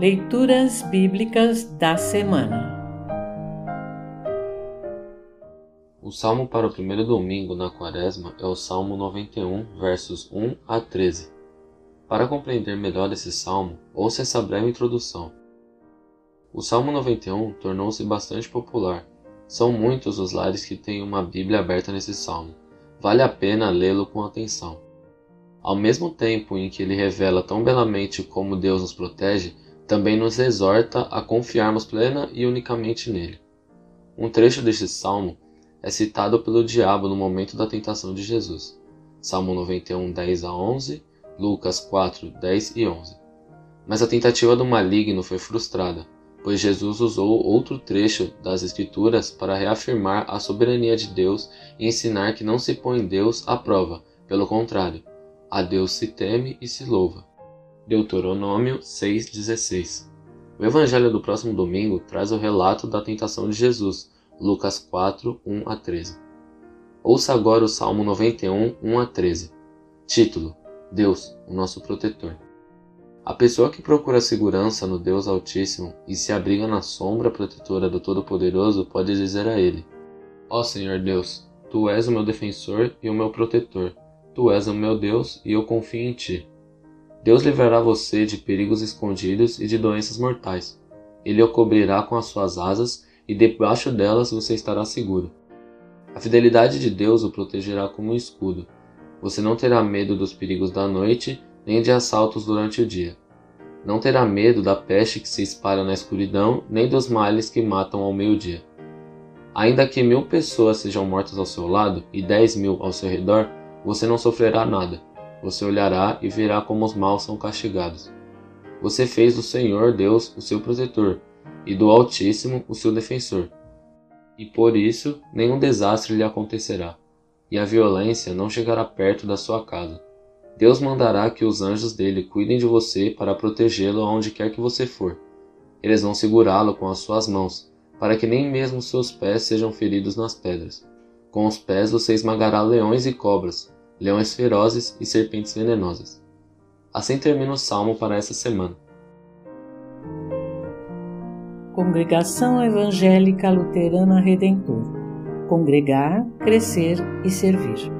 Leituras Bíblicas da Semana O salmo para o primeiro domingo na quaresma é o Salmo 91, versos 1 a 13. Para compreender melhor esse salmo, ouça essa breve introdução. O Salmo 91 tornou-se bastante popular. São muitos os lares que têm uma Bíblia aberta nesse salmo. Vale a pena lê-lo com atenção. Ao mesmo tempo em que ele revela tão belamente como Deus nos protege, também nos exorta a confiarmos plena e unicamente nele. Um trecho deste salmo é citado pelo diabo no momento da tentação de Jesus. Salmo 91, 10 a 11, Lucas 4, 10 e 11. Mas a tentativa do maligno foi frustrada, pois Jesus usou outro trecho das Escrituras para reafirmar a soberania de Deus e ensinar que não se põe Deus à prova, pelo contrário, a Deus se teme e se louva. Deuteronômio 6,16 O evangelho do próximo domingo traz o relato da tentação de Jesus, Lucas 4, 1 a 13. Ouça agora o Salmo 91, 1 a 13. Título: Deus, o nosso protetor. A pessoa que procura segurança no Deus Altíssimo e se abriga na sombra protetora do Todo-Poderoso pode dizer a Ele: Ó Senhor Deus, Tu és o meu defensor e o meu protetor. Tu és o meu Deus e eu confio em Ti. Deus livrará você de perigos escondidos e de doenças mortais. Ele o cobrirá com as suas asas e debaixo delas você estará seguro. A fidelidade de Deus o protegerá como um escudo. Você não terá medo dos perigos da noite, nem de assaltos durante o dia. Não terá medo da peste que se espalha na escuridão, nem dos males que matam ao meio-dia. Ainda que mil pessoas sejam mortas ao seu lado e dez mil ao seu redor, você não sofrerá nada você olhará e verá como os maus são castigados. Você fez do Senhor Deus o seu protetor e do Altíssimo o seu defensor. E por isso nenhum desastre lhe acontecerá, e a violência não chegará perto da sua casa. Deus mandará que os anjos dele cuidem de você para protegê-lo aonde quer que você for. Eles vão segurá-lo com as suas mãos, para que nem mesmo seus pés sejam feridos nas pedras. Com os pés você esmagará leões e cobras, leões ferozes e serpentes venenosas. Assim termina o salmo para essa semana. Congregação Evangélica Luterana Redentor Congregar, Crescer e Servir.